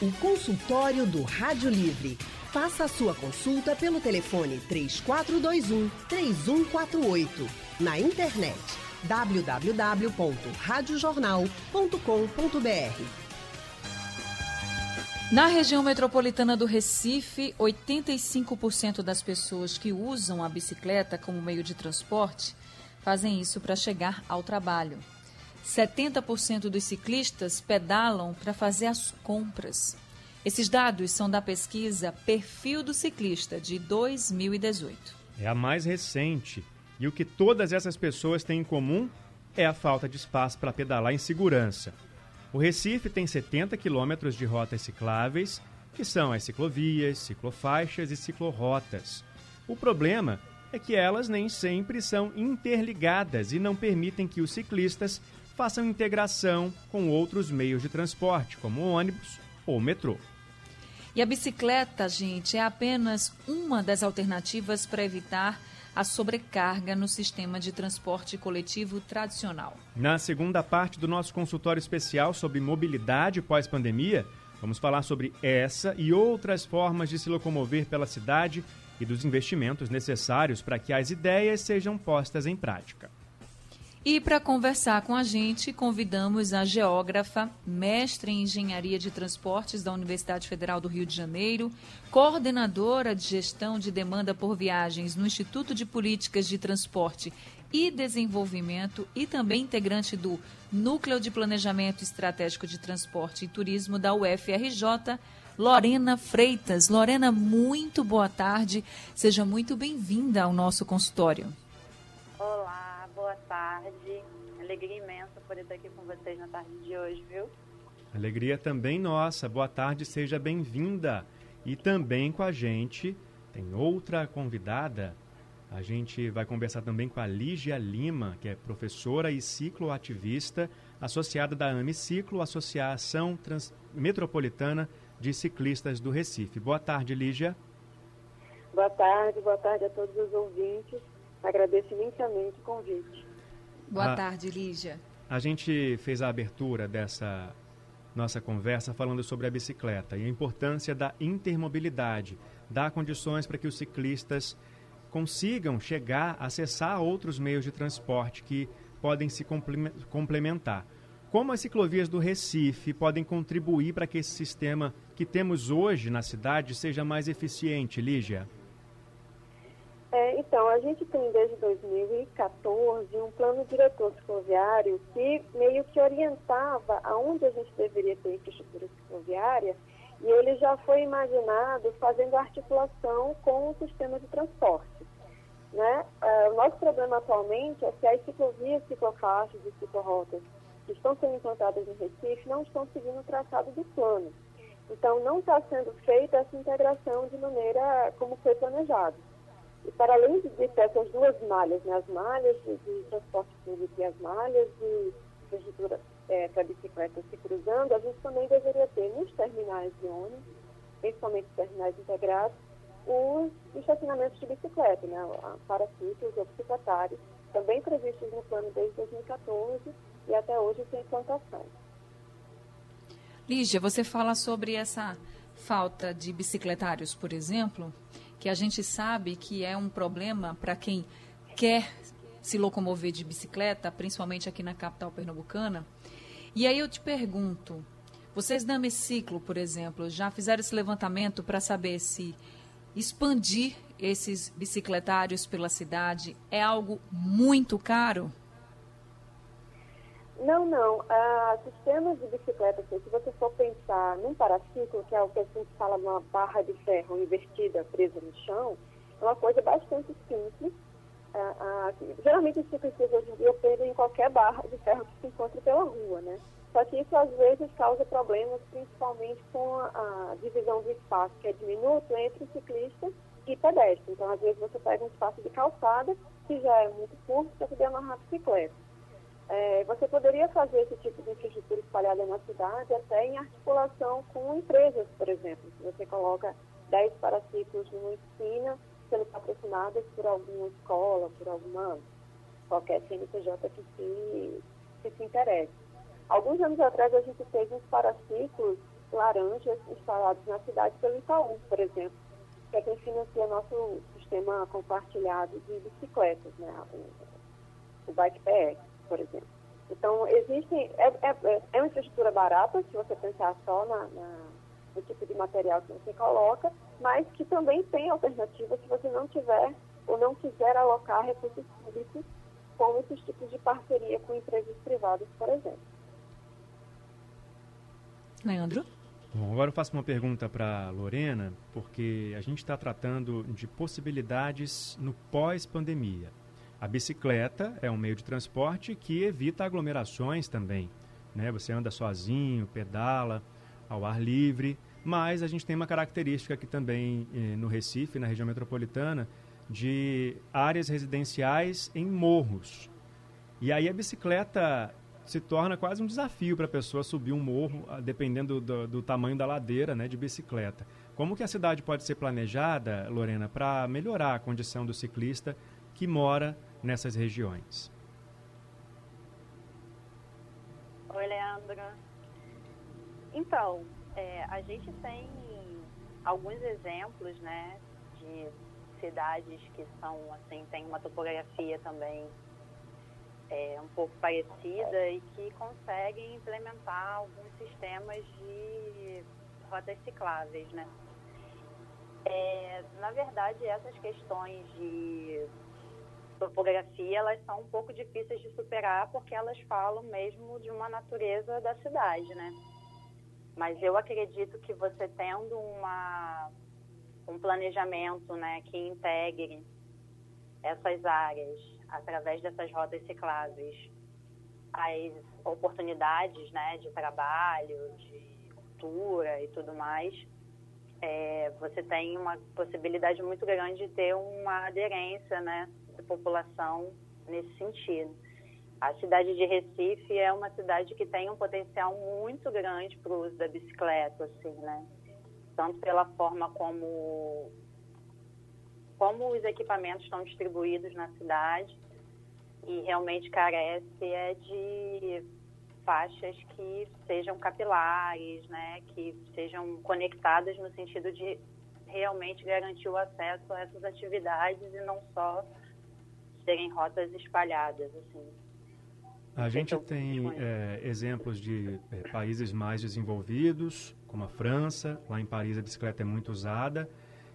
O consultório do Rádio Livre. Faça a sua consulta pelo telefone 3421 3148. Na internet www.radiojornal.com.br. Na região metropolitana do Recife, 85% das pessoas que usam a bicicleta como meio de transporte fazem isso para chegar ao trabalho. 70% dos ciclistas pedalam para fazer as compras. Esses dados são da pesquisa Perfil do Ciclista de 2018. É a mais recente. E o que todas essas pessoas têm em comum é a falta de espaço para pedalar em segurança. O Recife tem 70 quilômetros de rotas cicláveis, que são as ciclovias, ciclofaixas e ciclorotas. O problema é que elas nem sempre são interligadas e não permitem que os ciclistas façam integração com outros meios de transporte, como ônibus ou metrô. E a bicicleta, gente, é apenas uma das alternativas para evitar a sobrecarga no sistema de transporte coletivo tradicional. Na segunda parte do nosso consultório especial sobre mobilidade pós-pandemia, vamos falar sobre essa e outras formas de se locomover pela cidade e dos investimentos necessários para que as ideias sejam postas em prática. E para conversar com a gente, convidamos a geógrafa, mestre em engenharia de transportes da Universidade Federal do Rio de Janeiro, coordenadora de gestão de demanda por viagens no Instituto de Políticas de Transporte e Desenvolvimento e também integrante do Núcleo de Planejamento Estratégico de Transporte e Turismo da UFRJ, Lorena Freitas. Lorena, muito boa tarde. Seja muito bem-vinda ao nosso consultório. Olá, boa tarde. Alegria imensa poder estar aqui com vocês na tarde de hoje, viu? Alegria também nossa. Boa tarde, seja bem-vinda. E também com a gente tem outra convidada. A gente vai conversar também com a Lígia Lima, que é professora e cicloativista, associada da AMICiclo, Associação Trans Metropolitana de Ciclistas do Recife. Boa tarde, Lígia. Boa tarde, boa tarde a todos os ouvintes. Agradeço imensamente o convite. Boa a, tarde, Lígia. A gente fez a abertura dessa nossa conversa falando sobre a bicicleta e a importância da intermobilidade, dar condições para que os ciclistas consigam chegar, acessar outros meios de transporte que podem se complementar. Como as ciclovias do Recife podem contribuir para que esse sistema que temos hoje na cidade seja mais eficiente, Lígia? É, então, a gente tem desde 2014 um plano diretor cicloviário que meio que orientava aonde a gente deveria ter infraestrutura cicloviária e ele já foi imaginado fazendo articulação com o sistema de transporte. Né? É, o nosso problema atualmente é que as ciclovias, ciclofaixas e ciclorotas que estão sendo implantadas no Recife não estão seguindo o traçado do plano. Então, não está sendo feita essa integração de maneira como foi planejado. E para além ter essas duas malhas, né, as malhas de, de transporte público e as malhas de infraestrutura é, para bicicletas se cruzando, a gente também deveria ter nos terminais de ônibus, principalmente terminais integrados, os estacionamentos de bicicleta, né, para ciclos ou bicicletários, também previstos no plano desde 2014 e até hoje sem implantação. Lígia, você fala sobre essa falta de bicicletários, por exemplo que a gente sabe que é um problema para quem quer se locomover de bicicleta, principalmente aqui na capital pernambucana. E aí eu te pergunto, vocês da Meciclo, por exemplo, já fizeram esse levantamento para saber se expandir esses bicicletários pela cidade é algo muito caro? Não, não. Uh, sistemas de bicicleta, assim, se você for pensar num paraciclo, que é o que a gente fala numa barra de ferro invertida presa no chão, é uma coisa bastante simples. Uh, uh, geralmente os ciclistas hoje em dia prendem em qualquer barra de ferro que se encontre pela rua, né? Só que isso às vezes causa problemas, principalmente com a, a divisão do espaço, que é diminuto, entre ciclista e pedestre. Então, às vezes você pega um espaço de calçada, que já é muito curto, para poder amarrar a bicicleta. É, você poderia fazer esse tipo de infraestrutura espalhada na cidade até em articulação com empresas, por exemplo. Se você coloca 10 paraciclos numa esquina, sendo patrocinadas por alguma escola, por alguma qualquer CNPJ que se, que se interesse. Alguns anos atrás a gente fez uns paraciclos laranjas instalados na cidade pelo Itaú, por exemplo, que é quem financia nosso sistema compartilhado de bicicletas, né? o, o Bike PX, por exemplo. Então, existem, é, é, é, uma infraestrutura barata, se você pensar só na, na, no tipo de material que você coloca, mas que também tem alternativa se você não tiver ou não quiser alocar recursos públicos com esses tipos de parceria com empresas privadas, por exemplo. Leandro? Bom, agora eu faço uma pergunta para Lorena, porque a gente está tratando de possibilidades no pós-pandemia. A bicicleta é um meio de transporte que evita aglomerações também. Né? Você anda sozinho, pedala ao ar livre, mas a gente tem uma característica aqui também eh, no Recife, na região metropolitana, de áreas residenciais em morros. E aí a bicicleta se torna quase um desafio para a pessoa subir um morro, ah, dependendo do, do, tamanho da ladeira né, de bicicleta. Como que a cidade pode ser planejada, Lorena, para melhorar a condição do ciclista que mora nessas regiões? Oi, Leandro. Então, é, a gente tem alguns exemplos, né, de cidades que são, assim, tem uma topografia também é, um pouco parecida e que conseguem implementar alguns sistemas de rotas cicláveis, né. É, na verdade, essas questões de topografia, elas são um pouco difíceis de superar porque elas falam mesmo de uma natureza da cidade, né? Mas eu acredito que você tendo uma, um planejamento né, que integre essas áreas através dessas rotas cicláveis, as oportunidades né, de trabalho, de cultura e tudo mais, é, você tem uma possibilidade muito grande de ter uma aderência né, população nesse sentido. A cidade de Recife é uma cidade que tem um potencial muito grande para o uso da bicicleta, assim, né? Tanto pela forma como como os equipamentos estão distribuídos na cidade e realmente carece é de faixas que sejam capilares, né, que sejam conectadas no sentido de realmente garantir o acesso a essas atividades e não só serem rotas espalhadas, assim. A gente tem é, exemplos de é, países mais desenvolvidos, como a França. Lá em Paris a bicicleta é muito usada.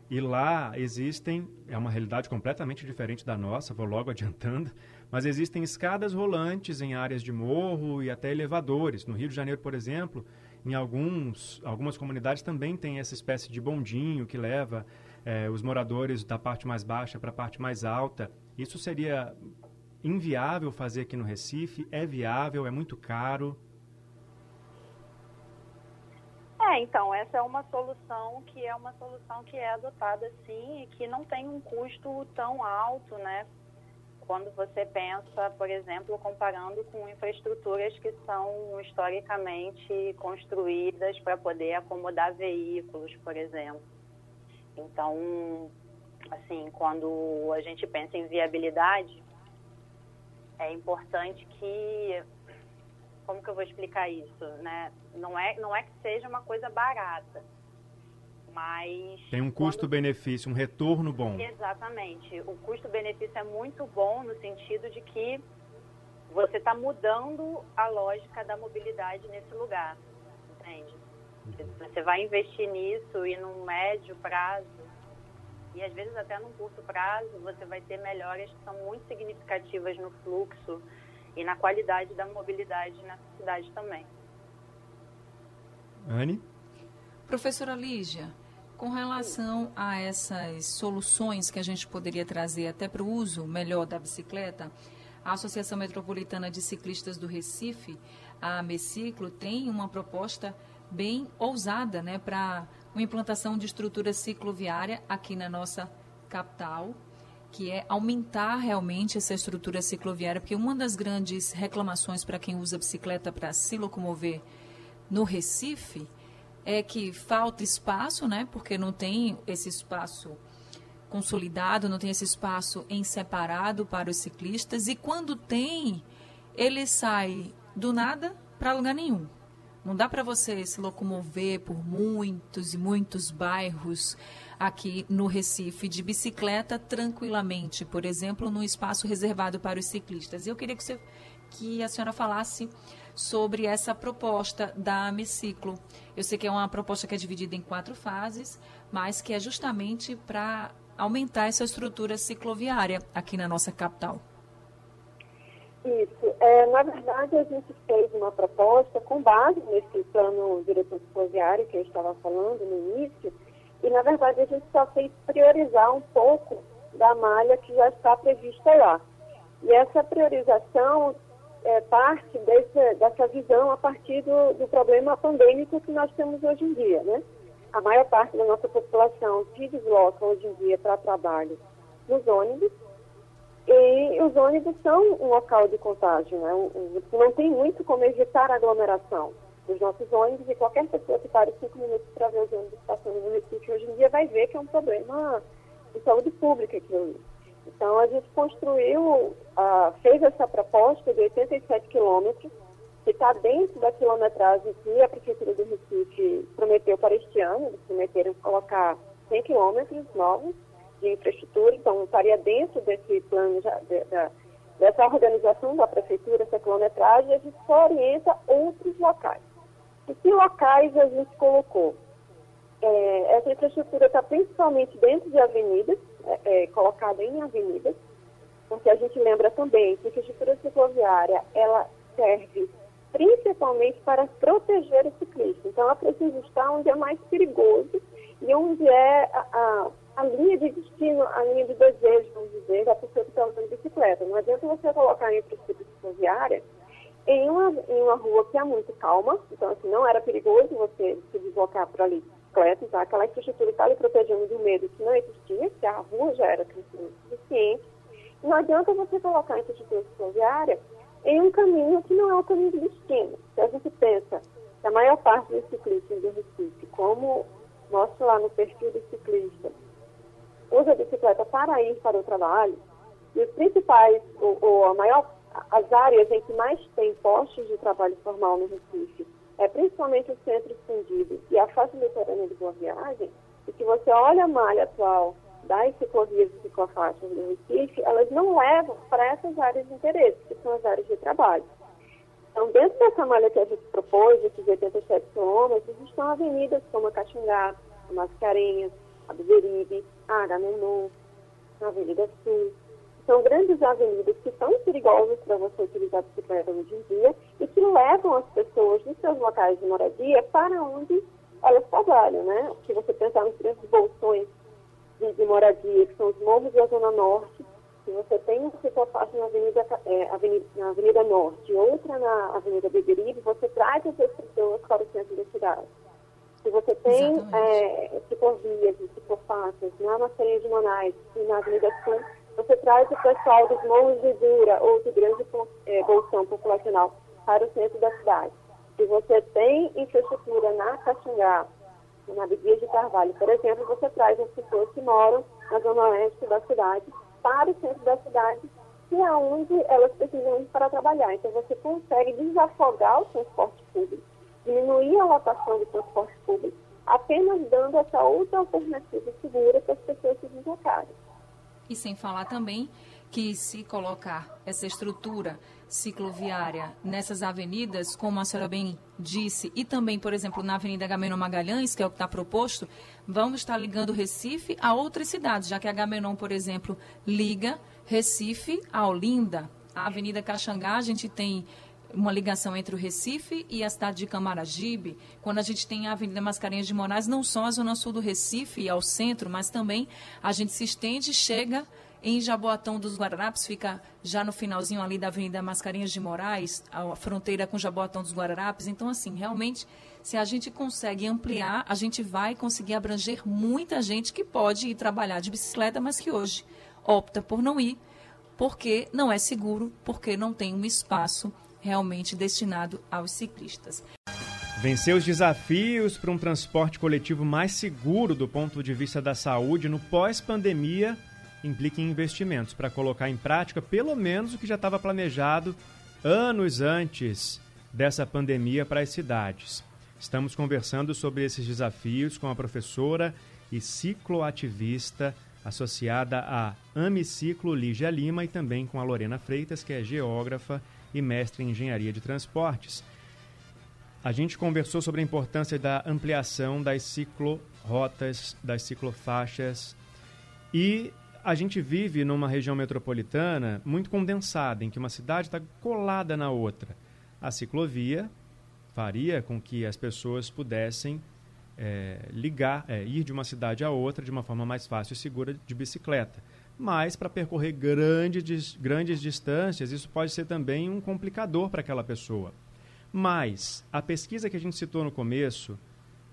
E lá existem, é uma realidade completamente diferente da nossa, vou logo adiantando, mas existem escadas rolantes em áreas de morro e até elevadores. No Rio de Janeiro, por exemplo, em alguns, algumas comunidades também tem essa espécie de bondinho que leva é, os moradores da parte mais baixa para a parte mais alta. Isso seria inviável fazer aqui no Recife? É viável? É muito caro? É, então, essa é uma solução que é uma solução que é adotada sim e que não tem um custo tão alto, né? Quando você pensa, por exemplo, comparando com infraestruturas que são historicamente construídas para poder acomodar veículos, por exemplo. Então, assim, quando a gente pensa em viabilidade, é importante que como que eu vou explicar isso, né? Não é não é que seja uma coisa barata, mas tem um custo-benefício, um retorno bom. Exatamente. O custo-benefício é muito bom no sentido de que você está mudando a lógica da mobilidade nesse lugar, entende? Você vai investir nisso e num médio prazo e às vezes até num curto prazo você vai ter melhoras que são muito significativas no fluxo e na qualidade da mobilidade nessa cidade também. Anne? Professora Lígia, com relação a essas soluções que a gente poderia trazer até para o uso melhor da bicicleta, a Associação Metropolitana de Ciclistas do Recife, a Meciclo, tem uma proposta bem ousada né, para uma implantação de estrutura cicloviária aqui na nossa capital, que é aumentar realmente essa estrutura cicloviária, porque uma das grandes reclamações para quem usa bicicleta para se locomover no Recife é que falta espaço, né? Porque não tem esse espaço consolidado, não tem esse espaço em separado para os ciclistas e quando tem, ele sai do nada para lugar nenhum Não dá para você se locomover por muitos e muitos bairros aqui no Recife de bicicleta tranquilamente, por exemplo, no espaço reservado para os ciclistas. Eu queria que, você, que a senhora falasse sobre essa proposta da Amiciclo. Eu sei que é uma proposta que é dividida em quatro fases, mas que é justamente para aumentar essa estrutura cicloviária aqui na nossa capital. Isso. É, na verdade, a gente fez uma proposta com base nesse plano diretor cicloviário que eu estava falando no início, e na verdade a gente só fez priorizar um pouco da malha que já está prevista lá. E essa priorização é, parte desse, dessa visão a partir do, do, problema pandêmico que nós temos hoje em dia, né? A maior parte da nossa população se desloca hoje em dia para trabalho nos ônibus e os ônibus são um local de contágio, né? Não tem muito como evitar a aglomeração dos nossos ônibus e qualquer pessoa que pare cinco minutos para ver os ônibus passando no Recife hoje em dia vai ver que é um problema de saúde pública aquilo ali. Então, a gente construiu, fez essa proposta de 87 quilômetros, que está dentro da quilometragem que a Prefeitura do Recife prometeu para este ano. Eles prometeram colocar 100 quilômetros novos de infraestrutura, então estaria dentro desse plano já, de, da, dessa organização da Prefeitura, essa quilometragem, a gente só orienta outros locais. E que locais a gente colocou? É, essa infraestrutura está principalmente dentro de avenidas, é, é, colocada em avenidas, porque a gente lembra também que a infraestrutura cicloviária ela serve principalmente para proteger o ciclista. Então, ela precisa estar onde é mais perigoso e onde é a, a, a linha de destino, a linha de desejo, vamos dizer, da pessoa que está usando bicicleta. Não adianta você colocar a infraestrutura cicloviária em uma, em uma rua que é muito calma, então, assim, não era perigoso você se deslocar por ali bicicleta, então aquela infraestrutura está protegendo do medo que não existia, que a rua já era suficiente. Não adianta você colocar a infraestrutura cicloviária em um caminho que não é o caminho de destino. Se a gente pensa que a maior parte dos ciclistas do Recife, como mostra lá no perfil do ciclista, usa a bicicleta para ir para o trabalho, e os principais, ou, ou a maior, as áreas em que mais tem postos de trabalho formal no Recife é, principalmente o centro extendido e a faixa litorânea de boa viagem, e que você olha a malha atual das ciclovias e ciclofaixas do Recife, elas não levam para essas áreas de interesse, que são as áreas de trabalho. Então, dentro dessa malha que a gente propôs, esses 87 quilômetros, estão avenidas como a Caxangá, a Mascarenhas, a Beberibe, a Agamenon, Avenida Sul, são grandes avenidas que são perigosas para você utilizar a bicicleta hoje em dia e que levam as pessoas dos seus locais de moradia para onde elas trabalham, né? Se você pensar nos grandes bolsões de, de, moradia, que são os morros da Zona Norte, se você tem uma ciclofaixa na Avenida, é, Avenida, na Avenida Norte outra na Avenida Beberibe, você traz essas pessoas para o centro da cidade. Se você tem é, ciclovias e ciclofaixas na Mascarenhas de Monais e na Avenida Sul, você traz o pessoal dos morros de Dura ou de grande é, bolsão populacional para o centro da cidade. Se você tem infraestrutura na Caxangá, na Bidia de Carvalho, por exemplo, você traz as pessoas que moram na zona oeste da cidade para o centro da cidade, que é onde elas precisam ir para trabalhar. Então, você consegue desafogar o transporte público, diminuir a lotação do transporte público, apenas dando essa outra alternativa segura para as pessoas se deslocarem. E sem falar também que se colocar essa estrutura cicloviária nessas avenidas, como a senhora bem disse, e também, por exemplo, na Avenida Agamenon Magalhães, que é o que está proposto, vamos estar ligando Recife a outras cidades, já que a Agamenon, por exemplo, liga Recife a Olinda. A Avenida Caxangá, a gente tem uma ligação entre o Recife e a cidade de Camaragibe, quando a gente tem a Avenida Mascarenhas de Moraes, não só a zona sul do Recife e ao centro, mas também a gente se estende e chega em Jaboatão dos Guararapes, fica já no finalzinho ali da Avenida Mascarenhas de Moraes, a fronteira com Jaboatão dos Guararapes. Então, assim, realmente, se a gente consegue ampliar, a gente vai conseguir abranger muita gente que pode ir trabalhar de bicicleta, mas que hoje opta por não ir, porque não é seguro, porque não tem um espaço realmente destinado aos ciclistas. Vencer os desafios para um transporte coletivo mais seguro do ponto de vista da saúde no pós-pandemia implica em investimentos para colocar em prática pelo menos o que já estava planejado anos antes dessa pandemia para as cidades. Estamos conversando sobre esses desafios com a professora e cicloativista associada à Amiciclo Lígia Lima e também com a Lorena Freitas, que é geógrafa e mestre em engenharia de transportes. A gente conversou sobre a importância da ampliação das ciclorotas, das ciclofaixas e a gente vive numa região metropolitana muito condensada, em que uma cidade está colada na outra. A ciclovia faria com que as pessoas pudessem é, ligar, é, ir de uma cidade a outra de uma forma mais fácil e segura de bicicleta. Mas para percorrer grandes, grandes distâncias, isso pode ser também um complicador para aquela pessoa. Mas a pesquisa que a gente citou no começo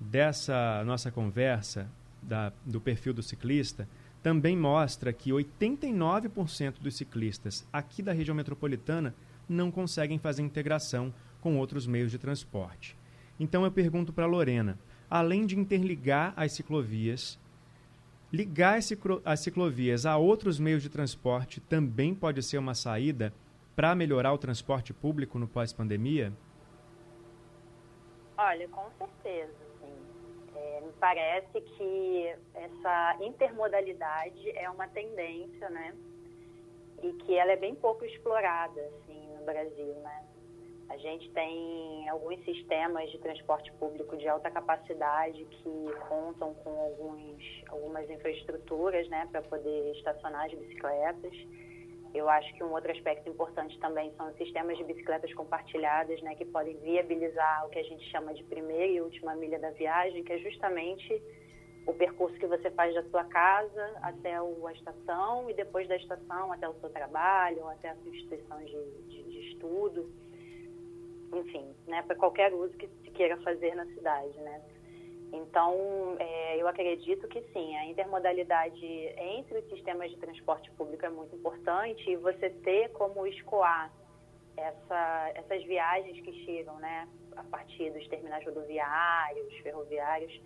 dessa nossa conversa, da, do perfil do ciclista, também mostra que 89% dos ciclistas aqui da região metropolitana não conseguem fazer integração com outros meios de transporte. Então eu pergunto para Lorena, além de interligar as ciclovias, ligar as ciclovias a outros meios de transporte também pode ser uma saída para melhorar o transporte público no pós-pandemia? Olha, com certeza. É, me parece que essa intermodalidade é uma tendência, né? E que ela é bem pouco explorada, assim, no Brasil, né? A gente tem alguns sistemas de transporte público de alta capacidade que contam com alguns, algumas infraestruturas, né, para poder estacionar as bicicletas. Eu acho que um outro aspecto importante também são os sistemas de bicicletas compartilhadas, né, que podem viabilizar o que a gente chama de primeira e última milha da viagem, que é justamente o percurso que você faz da sua casa até a estação e depois da estação até o seu trabalho, ou até a sua instituição de, de, de estudo, enfim, né, para qualquer uso que se queira fazer na cidade, né. Então, é, eu acredito que sim, a intermodalidade entre os sistemas de transporte público é muito importante e você ter como escoar essa, essas viagens que chegam né, a partir dos terminais rodoviários, ferroviários,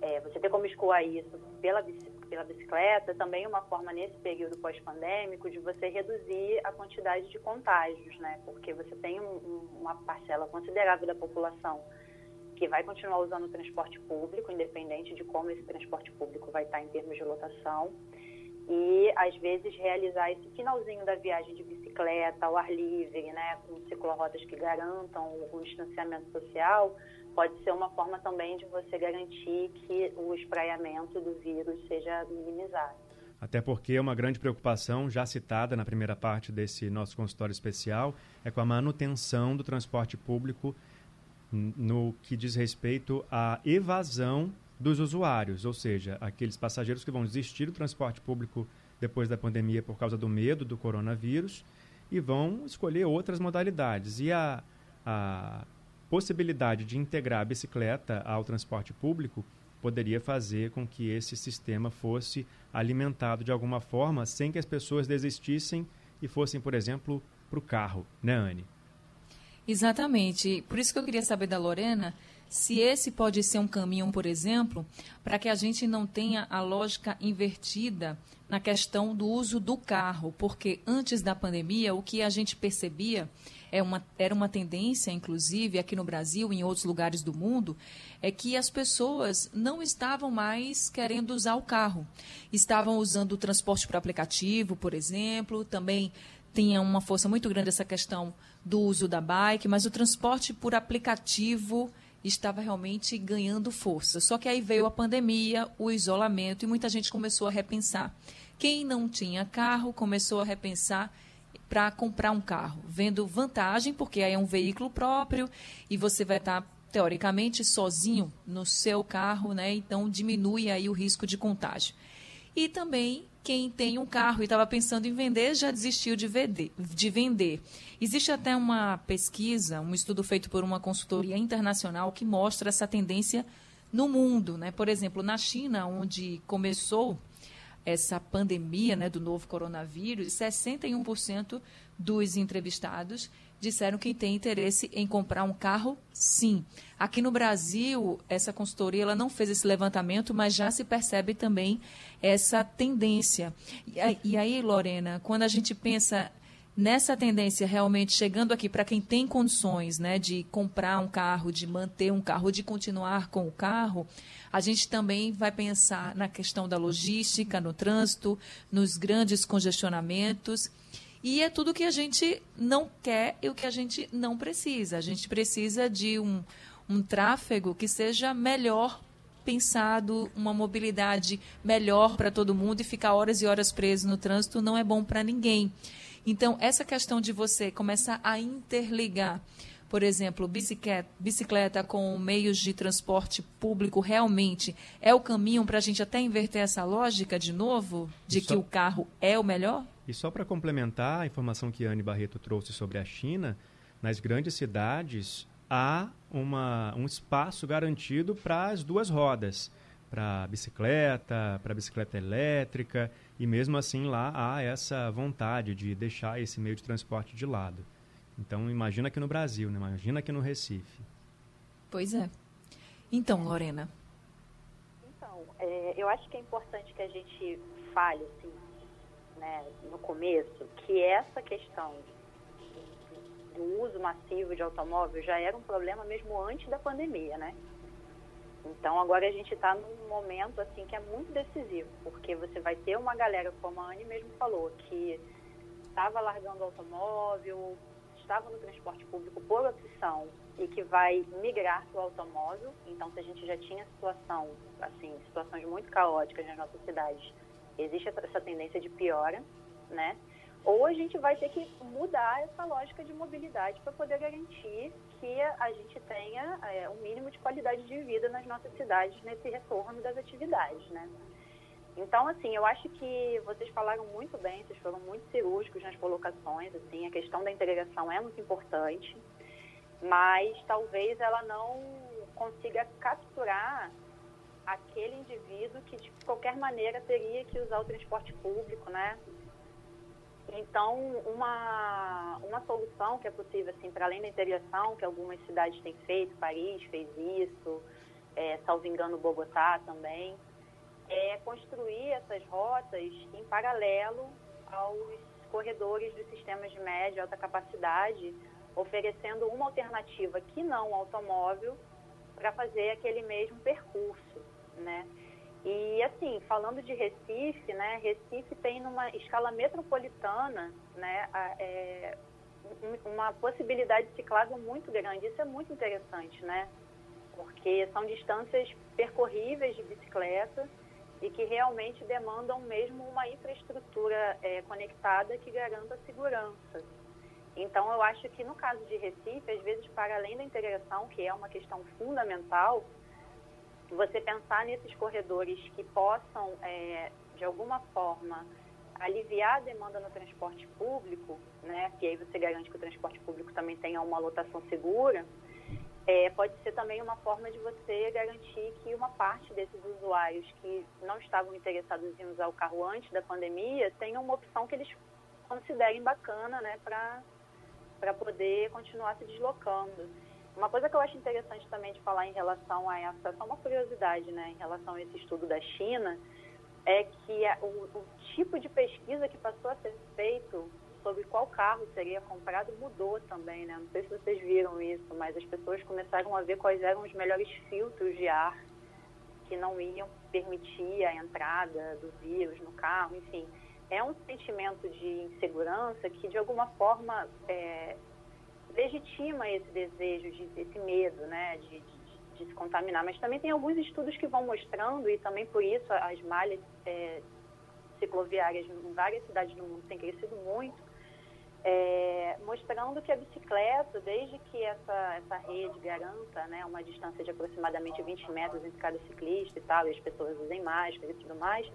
é, você ter como escoar isso pela, pela bicicleta também uma forma, nesse período pós-pandêmico, de você reduzir a quantidade de contágios, né? Porque você tem um, uma parcela considerável da população que vai continuar usando o transporte público, independente de como esse transporte público vai estar em termos de lotação. E, às vezes, realizar esse finalzinho da viagem de bicicleta ao ar livre, né, com ciclorotas que garantam o distanciamento social, pode ser uma forma também de você garantir que o espraiamento do vírus seja minimizado. Até porque uma grande preocupação, já citada na primeira parte desse nosso consultório especial, é com a manutenção do transporte público no que diz respeito à evasão dos usuários, ou seja, aqueles passageiros que vão desistir do transporte público depois da pandemia por causa do medo do coronavírus e vão escolher outras modalidades. E a, a possibilidade de integrar a bicicleta ao transporte público poderia fazer com que esse sistema fosse alimentado de alguma forma sem que as pessoas desistissem e fossem, por exemplo, para o carro, né, Anne? Exatamente. Por isso que eu queria saber da Lorena se esse pode ser um caminho, por exemplo, para que a gente não tenha a lógica invertida na questão do uso do carro, porque antes da pandemia o que a gente percebia é uma, era uma tendência, inclusive aqui no Brasil e em outros lugares do mundo, é que as pessoas não estavam mais querendo usar o carro. Estavam usando o transporte por aplicativo, por exemplo, também tinha uma força muito grande essa questão do uso da bike, mas o transporte por aplicativo estava realmente ganhando força. Só que aí veio a pandemia, o isolamento e muita gente começou a repensar. Quem não tinha carro começou a repensar para comprar um carro, vendo vantagem, porque aí é um veículo próprio e você vai estar tá, teoricamente sozinho no seu carro, né? Então diminui aí o risco de contágio. E também quem tem um carro e estava pensando em vender já desistiu de vender, de vender. Existe até uma pesquisa, um estudo feito por uma consultoria internacional que mostra essa tendência no mundo. Né? Por exemplo, na China, onde começou essa pandemia né, do novo coronavírus, 61% dos entrevistados disseram que tem interesse em comprar um carro, sim. Aqui no Brasil, essa consultoria ela não fez esse levantamento, mas já se percebe também essa tendência. E aí, Lorena, quando a gente pensa nessa tendência realmente chegando aqui para quem tem condições né, de comprar um carro, de manter um carro, de continuar com o carro, a gente também vai pensar na questão da logística, no trânsito, nos grandes congestionamentos. E é tudo que a gente não quer e o que a gente não precisa. A gente precisa de um, um tráfego que seja melhor pensado, uma mobilidade melhor para todo mundo e ficar horas e horas preso no trânsito não é bom para ninguém. Então, essa questão de você começar a interligar, por exemplo, bicicleta, bicicleta com meios de transporte público realmente é o caminho para a gente até inverter essa lógica de novo, de que o carro é o melhor? E só para complementar a informação que Anne Barreto trouxe sobre a China, nas grandes cidades há uma, um espaço garantido para as duas rodas, para bicicleta, para bicicleta elétrica. E mesmo assim lá há essa vontade de deixar esse meio de transporte de lado. Então imagina aqui no Brasil, né? imagina aqui no Recife. Pois é. Então, Lorena. Então, é, eu acho que é importante que a gente fale, assim, né, no começo, que essa questão do uso massivo de automóvel já era um problema mesmo antes da pandemia, né? Então agora a gente está num momento assim que é muito decisivo, porque você vai ter uma galera, como a Anne mesmo falou, que estava largando o automóvel, estava no transporte público por opção e que vai migrar para o automóvel. Então se a gente já tinha situação, assim, situações muito caóticas nas nossas cidades, existe essa tendência de piora, né? ou a gente vai ter que mudar essa lógica de mobilidade para poder garantir que a gente tenha é, um mínimo de qualidade de vida nas nossas cidades nesse retorno das atividades, né? Então, assim, eu acho que vocês falaram muito bem, vocês foram muito cirúrgicos nas colocações, assim, a questão da integração é muito importante, mas talvez ela não consiga capturar aquele indivíduo que de qualquer maneira teria que usar o transporte público, né? Então, uma, uma solução que é possível, assim, para além da integração, que algumas cidades têm feito, Paris fez isso, é, salvo engano, Bogotá também, é construir essas rotas em paralelo aos corredores dos sistemas de média e alta capacidade, oferecendo uma alternativa que não automóvel para fazer aquele mesmo percurso, né? E assim, falando de Recife, né, Recife tem numa escala metropolitana, né, é, uma possibilidade de ciclável muito grande. Isso é muito interessante, né? Porque são distâncias percorríveis de bicicleta e que realmente demandam mesmo uma infraestrutura é, conectada que garanta segurança. Então, eu acho que no caso de Recife, às vezes, para além da integração, que é uma questão fundamental, você pensar nesses corredores que possam, é, de alguma forma, aliviar a demanda no transporte público, né, que aí você garante que o transporte público também tenha uma lotação segura, é, pode ser também uma forma de você garantir que uma parte desses usuários que não estavam interessados em usar o carro antes da pandemia tenham uma opção que eles considerem bacana né, para poder continuar se deslocando. Uma coisa que eu acho interessante também de falar em relação a essa, só uma curiosidade, né, em relação a esse estudo da China, é que a, o, o tipo de pesquisa que passou a ser feito sobre qual carro seria comprado mudou também, né? Não sei se vocês viram isso, mas as pessoas começaram a ver quais eram os melhores filtros de ar que não iam permitir a entrada do vírus no carro, enfim. É um sentimento de insegurança que, de alguma forma, é, legitima esse desejo, de, esse medo, né, de, de, de, se contaminar. Mas também tem alguns estudos que vão mostrando, e também por isso as malhas é, cicloviárias em várias cidades do mundo têm crescido muito, é, mostrando que a bicicleta, desde que essa, essa rede garanta né, uma distância de aproximadamente 20 metros entre cada ciclista e tal, e as pessoas usem máscara e tudo mais,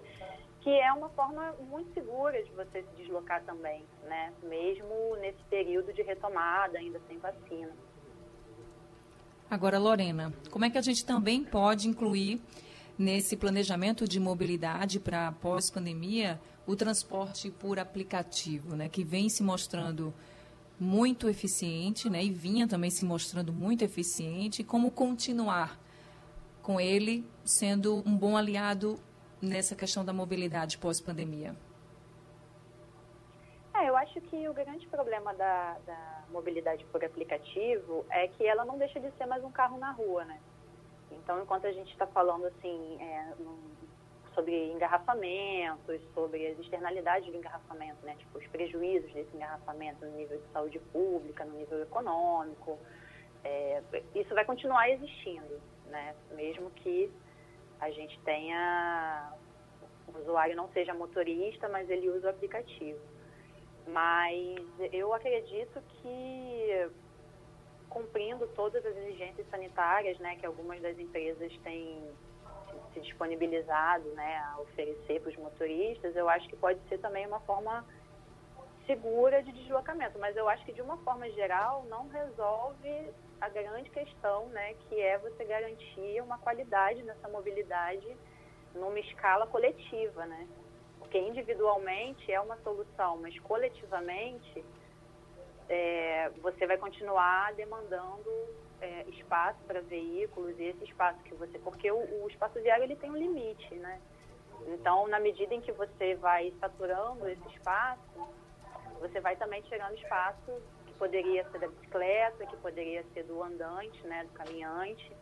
que é uma forma muito segura de você se deslocar também, né? Mesmo nesse período de retomada, ainda sem vacina. Agora, Lorena, como é que a gente também pode incluir nesse planejamento de mobilidade para pós-pandemia o transporte por aplicativo, né, que vem se mostrando muito eficiente, né, e vinha também se mostrando muito eficiente, como continuar com ele sendo um bom aliado nessa questão da mobilidade pós-pandemia? É, eu acho que o grande problema da, da mobilidade por aplicativo é que ela não deixa de ser mais um carro na rua, né? Então, enquanto a gente está falando assim é, sobre engarrafamentos, sobre as externalidades do engarrafamento, né? Tipo, os prejuízos desse engarrafamento no nível de saúde pública, no nível econômico, é, isso vai continuar existindo, né? Mesmo que a gente tenha o usuário não seja motorista, mas ele usa o aplicativo. Mas eu acredito que cumprindo todas as exigências sanitárias, né, que algumas das empresas têm se disponibilizado, né, a oferecer para os motoristas, eu acho que pode ser também uma forma segura de deslocamento. Mas eu acho que de uma forma geral não resolve a grande questão, né, que é você garantir uma qualidade nessa mobilidade numa escala coletiva, né? Porque individualmente é uma solução, mas coletivamente é, você vai continuar demandando é, espaço para veículos e esse espaço que você, porque o, o, espaço viário ele tem um limite, né? Então, na medida em que você vai saturando esse espaço, você vai também tirando espaço que poderia ser da bicicleta, que poderia ser do andante, né, do caminhante.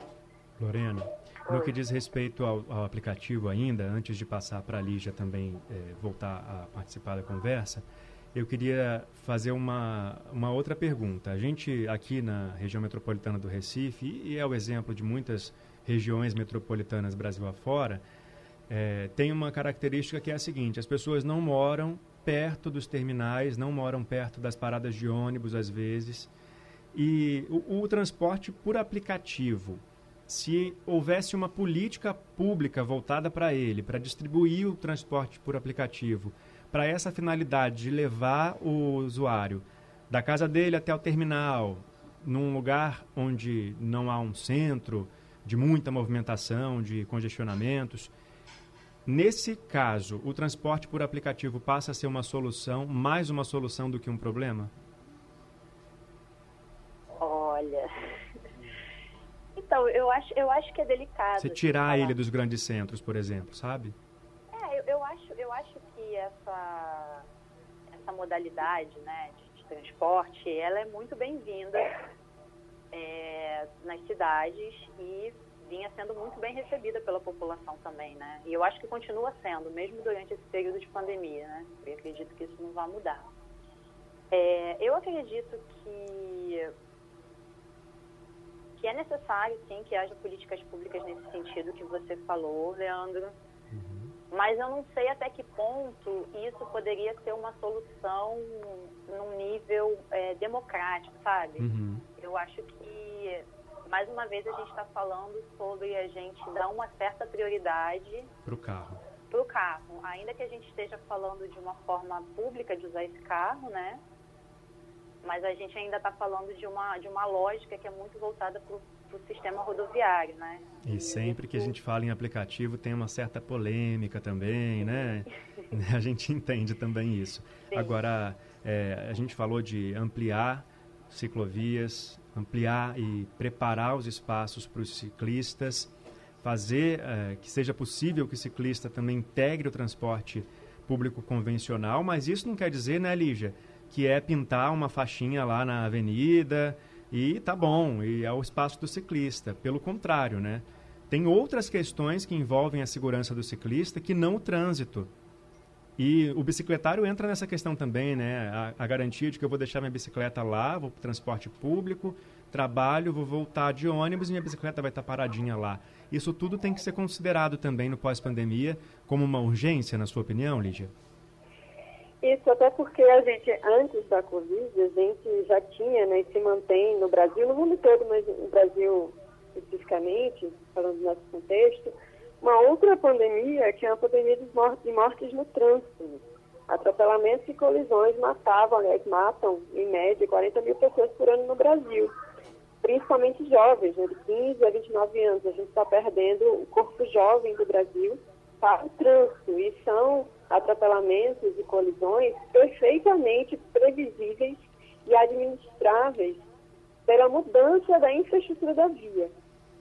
Lorena, no que diz respeito ao, ao aplicativo ainda, antes de passar para a Lígia também é, voltar a participar da conversa, eu queria fazer uma, uma outra pergunta. A gente aqui na região metropolitana do Recife, e é o exemplo de muitas regiões metropolitanas Brasil afora, é, tem uma característica que é a seguinte: as pessoas não moram perto dos terminais, não moram perto das paradas de ônibus às vezes. E o, o transporte por aplicativo, se houvesse uma política pública voltada para ele, para distribuir o transporte por aplicativo, para essa finalidade de levar o usuário da casa dele até o terminal, num lugar onde não há um centro de muita movimentação, de congestionamentos. Nesse caso, o transporte por aplicativo passa a ser uma solução, mais uma solução do que um problema? Olha, então, eu acho, eu acho que é delicado. Você tirar ele dos grandes centros, por exemplo, sabe? É, eu, eu, acho, eu acho que essa, essa modalidade né, de, de transporte, ela é muito bem-vinda é, nas cidades e vinha sendo muito bem recebida pela população também, né? E eu acho que continua sendo, mesmo durante esse período de pandemia, né? Eu acredito que isso não vai mudar. É, eu acredito que que é necessário, sim, que haja políticas públicas nesse sentido que você falou, Leandro. Mas eu não sei até que ponto isso poderia ser uma solução num nível é, democrático, sabe? Uhum. Eu acho que, mais uma vez, a gente está falando sobre a gente dar uma certa prioridade para o carro. Para o carro. Ainda que a gente esteja falando de uma forma pública de usar esse carro, né? Mas a gente ainda está falando de uma, de uma lógica que é muito voltada para o sistema rodoviário, né? E, sempre que a gente fala em aplicativo tem uma certa polêmica também, né? a gente entende também isso. Sim. Agora, é, a gente falou de ampliar ciclovias, ampliar e preparar os espaços para os ciclistas, fazer é, que seja possível que o ciclista também integre o transporte público convencional, mas isso não quer dizer, né, Lígia, que é pintar uma faixinha lá na avenida e tá bom, e é o espaço do ciclista. Pelo contrário, né? Tem outras questões que envolvem a segurança do ciclista que não o trânsito. E o bicicletário entra nessa questão também, né? A, a garantia de que eu vou deixar minha bicicleta lá, vou para o transporte público, trabalho, vou voltar de ônibus e minha bicicleta vai estar tá paradinha lá. Isso tudo tem que ser considerado também no pós-pandemia como uma urgência, na sua opinião, Lídia? Isso até porque a gente, antes da Covid, a gente já tinha, né, e se mantém no Brasil, no mundo todo, mas no Brasil especificamente, falando do nosso contexto, uma outra pandemia, que é a pandemia de mortes, de mortes no trânsito. Atropelamentos e colisões matavam, aliás, matam, em média, 40 mil pessoas por ano no Brasil. Principalmente jovens, né, de 15 a 29 anos. A gente está perdendo o corpo jovem do Brasil para o trânsito. E são atropelamentos e colisões perfeitamente previsíveis e administráveis pela mudança da infraestrutura da via.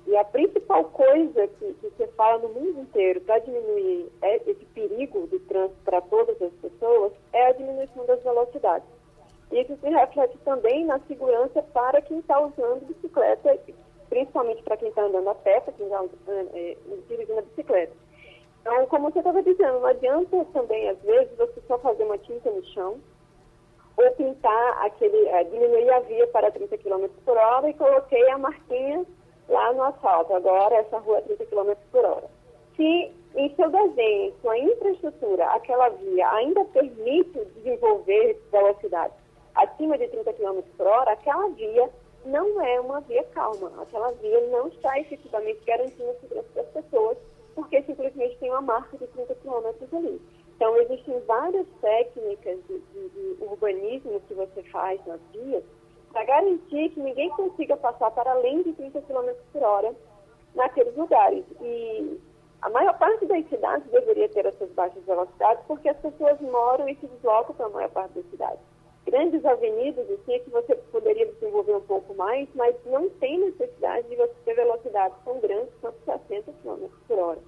E a principal coisa que, que você fala no mundo inteiro para diminuir esse perigo do trânsito para todas as pessoas é a diminuição das velocidades. Isso se reflete também na segurança para quem está usando bicicleta, principalmente para quem está andando a pé, para quem está é, dirigindo a bicicleta. Então, como você estava dizendo, não adianta também, às vezes, você só fazer uma tinta no chão ou pintar aquele, é, diminuir a via para 30 km por hora e coloquei a marquinha lá no asfalto. Agora essa rua é 30 km por hora. Se em seu desenho, sua infraestrutura, aquela via ainda permite desenvolver velocidade acima de 30 km por hora, aquela via não é uma via calma. Aquela via não está efetivamente garantindo a segurança das pessoas, porque simplesmente tem uma marca de 30 km ali. Então, existem várias técnicas de, de, de urbanismo que você faz nas vias para garantir que ninguém consiga passar para além de 30 km por hora naqueles lugares. E a maior parte das cidades deveria ter essas baixas velocidades porque as pessoas moram e se deslocam para a maior parte das cidades. Grandes avenidas, assim, é que você poderia desenvolver um pouco mais, mas não tem necessidade de você ter velocidades tão grandes quanto 60 km por hora.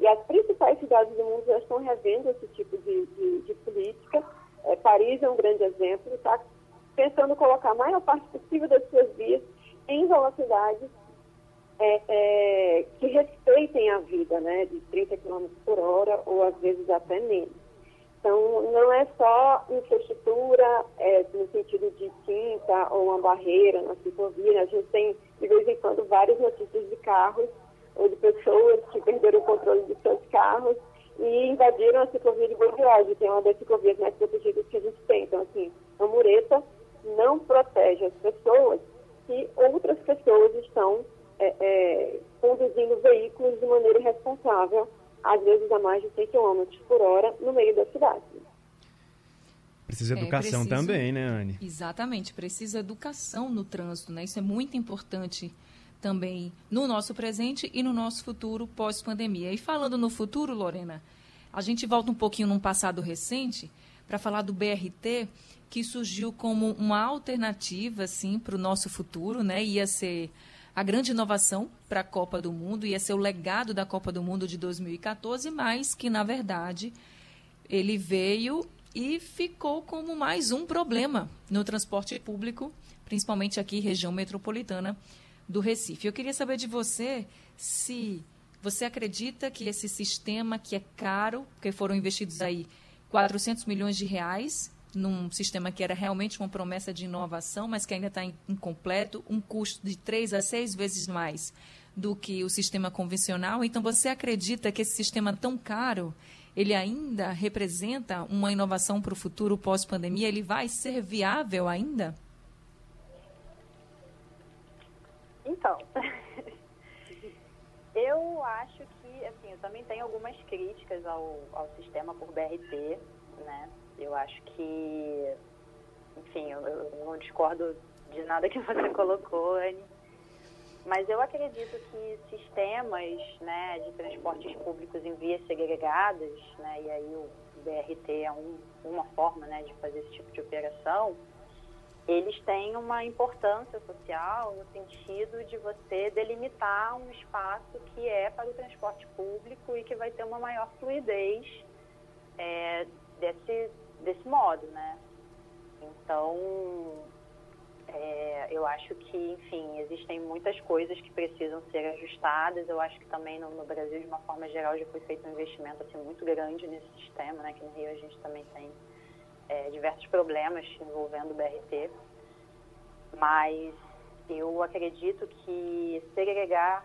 E as principais cidades do mundo já estão revendo esse tipo de, de, de política. É, Paris é um grande exemplo, está pensando colocar a maior parte possível das suas vias em velocidades é, é, que respeitem a vida, né, de 30 km por hora ou às vezes até menos. Então, não é só infraestrutura é, no sentido de tinta ou uma barreira na ciclovia. A gente tem, de vez em quando, várias notícias de carros ou de pessoas que perderam o controle de seus carros e invadiram a ciclovia de Bordeaux, que é uma das ciclovias mais protegidas que a gente tem. Então, assim, a mureta não protege as pessoas se outras pessoas estão é, é, conduzindo veículos de maneira irresponsável, às vezes a mais de 100 km por hora, no meio da cidade. Precisa é, educação é, também, né, Anne? Exatamente, precisa educação no trânsito, né? Isso é muito importante também no nosso presente e no nosso futuro pós-pandemia. E falando no futuro, Lorena, a gente volta um pouquinho num passado recente para falar do BRT, que surgiu como uma alternativa assim para o nosso futuro, né? Ia ser a grande inovação para a Copa do Mundo, ia ser o legado da Copa do Mundo de 2014, mas que, na verdade, ele veio e ficou como mais um problema no transporte público, principalmente aqui, região metropolitana do Recife. Eu queria saber de você se você acredita que esse sistema que é caro, porque foram investidos aí 400 milhões de reais num sistema que era realmente uma promessa de inovação, mas que ainda está incompleto, um custo de três a seis vezes mais do que o sistema convencional. Então, você acredita que esse sistema tão caro, ele ainda representa uma inovação para o futuro pós-pandemia? Ele vai ser viável ainda? Então, eu acho que, assim, eu também tenho algumas críticas ao, ao sistema por BRT, né? Eu acho que, enfim, eu, eu não discordo de nada que você colocou, Anne. Mas eu acredito que sistemas né, de transportes públicos em vias segregadas, né, e aí o BRT é um, uma forma né, de fazer esse tipo de operação, eles têm uma importância social no sentido de você delimitar um espaço que é para o transporte público e que vai ter uma maior fluidez é, desse, desse modo, né? Então, é, eu acho que, enfim, existem muitas coisas que precisam ser ajustadas. Eu acho que também no, no, Brasil, de uma forma geral, já foi feito um investimento assim, muito grande nesse sistema, né? Aqui no Rio a gente também tem é, diversos problemas envolvendo o BRT. Mas eu acredito que segregar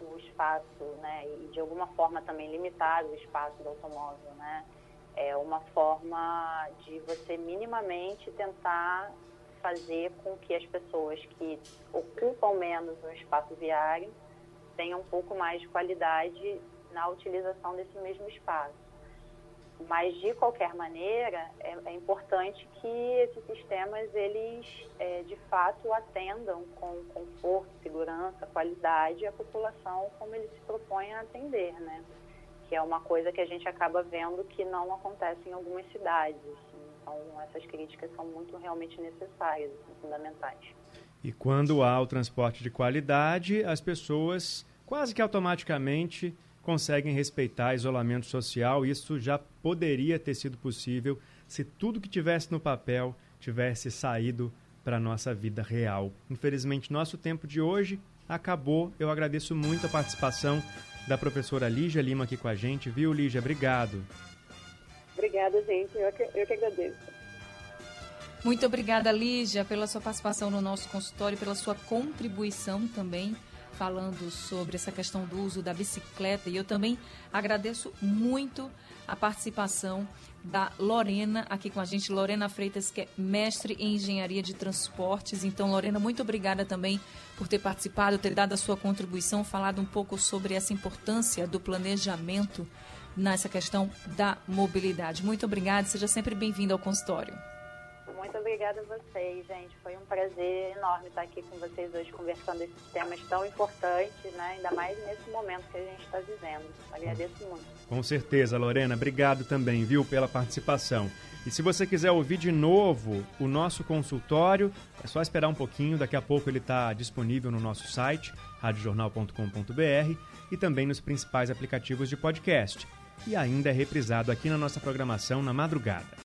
o espaço, né, e de alguma forma também limitar o espaço do automóvel, né, é uma forma de você minimamente tentar fazer com que as pessoas que ocupam menos o espaço viário tenham um pouco mais de qualidade na utilização desse mesmo espaço. Mas, de qualquer maneira, é, é importante que esses sistemas, eles, é, de fato, atendam com conforto, segurança, qualidade a população como eles se propõem a atender, né? que é uma coisa que a gente acaba vendo que não acontece em algumas cidades. Então, essas críticas são muito realmente necessárias, fundamentais. E quando há o transporte de qualidade, as pessoas quase que automaticamente conseguem respeitar isolamento social. Isso já poderia ter sido possível se tudo que tivesse no papel tivesse saído para a nossa vida real. Infelizmente, nosso tempo de hoje acabou. Eu agradeço muito a participação da professora Lígia Lima aqui com a gente, viu, Lígia? Obrigado. Obrigada, gente. Eu que, eu que agradeço. Muito obrigada, Lígia, pela sua participação no nosso consultório, pela sua contribuição também falando sobre essa questão do uso da bicicleta. E eu também agradeço muito a participação da Lorena aqui com a gente, Lorena Freitas, que é mestre em engenharia de transportes. Então, Lorena, muito obrigada também por ter participado, ter dado a sua contribuição, falado um pouco sobre essa importância do planejamento nessa questão da mobilidade. Muito obrigada, seja sempre bem-vindo ao consultório. Muito obrigada a vocês, gente. Foi um prazer enorme estar aqui com vocês hoje conversando esses temas tão importantes, né? ainda mais nesse momento que a gente está vivendo. Agradeço muito. Com certeza, Lorena. Obrigado também, viu, pela participação. E se você quiser ouvir de novo o nosso consultório, é só esperar um pouquinho. Daqui a pouco ele está disponível no nosso site, radiojornal.com.br e também nos principais aplicativos de podcast. E ainda é reprisado aqui na nossa programação na madrugada.